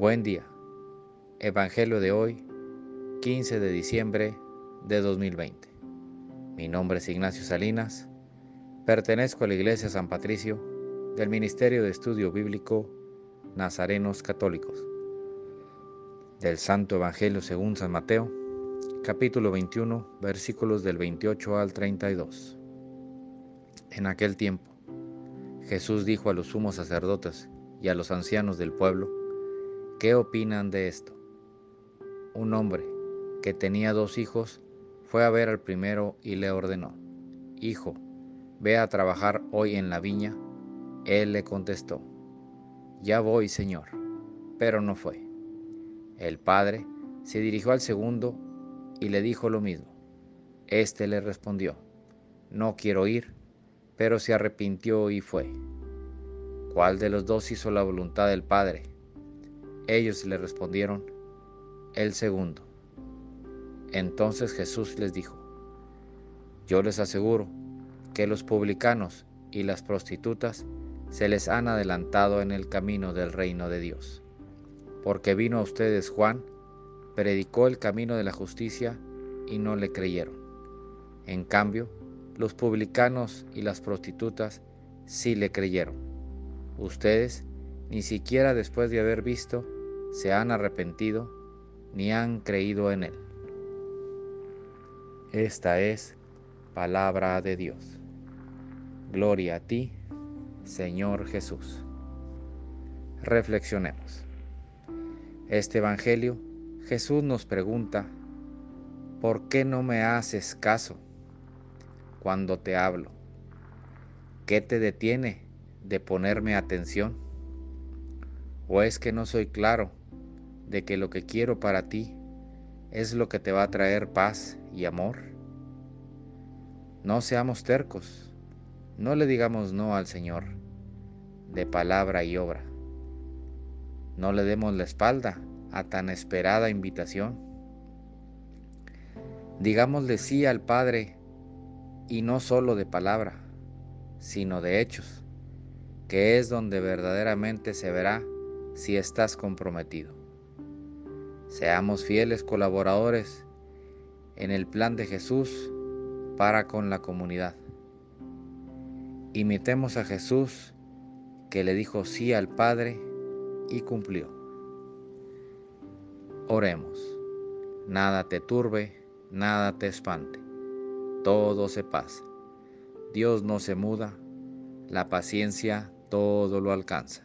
Buen día. Evangelio de hoy, 15 de diciembre de 2020. Mi nombre es Ignacio Salinas. Pertenezco a la Iglesia San Patricio del Ministerio de Estudio Bíblico Nazarenos Católicos. Del Santo Evangelio según San Mateo, capítulo 21, versículos del 28 al 32. En aquel tiempo, Jesús dijo a los sumos sacerdotes y a los ancianos del pueblo, ¿qué opinan de esto? Un hombre que tenía dos hijos fue a ver al primero y le ordenó, Hijo, ve a trabajar hoy en la viña. Él le contestó, Ya voy, Señor, pero no fue. El padre se dirigió al segundo y le dijo lo mismo. Este le respondió, No quiero ir, pero se arrepintió y fue. ¿Cuál de los dos hizo la voluntad del Padre? Ellos le respondieron, el segundo. Entonces Jesús les dijo, yo les aseguro que los publicanos y las prostitutas se les han adelantado en el camino del reino de Dios, porque vino a ustedes Juan, predicó el camino de la justicia y no le creyeron. En cambio, los publicanos y las prostitutas sí le creyeron. Ustedes, ni siquiera después de haber visto, se han arrepentido ni han creído en él. Esta es palabra de Dios. Gloria a ti, Señor Jesús. Reflexionemos. Este Evangelio, Jesús nos pregunta, ¿por qué no me haces caso cuando te hablo? ¿Qué te detiene de ponerme atención? ¿O es que no soy claro de que lo que quiero para ti es lo que te va a traer paz y amor? No seamos tercos, no le digamos no al Señor de palabra y obra. No le demos la espalda a tan esperada invitación. Digámosle sí al Padre y no solo de palabra, sino de hechos, que es donde verdaderamente se verá si estás comprometido. Seamos fieles colaboradores en el plan de Jesús para con la comunidad. Imitemos a Jesús que le dijo sí al Padre y cumplió. Oremos. Nada te turbe, nada te espante. Todo se pasa. Dios no se muda. La paciencia todo lo alcanza.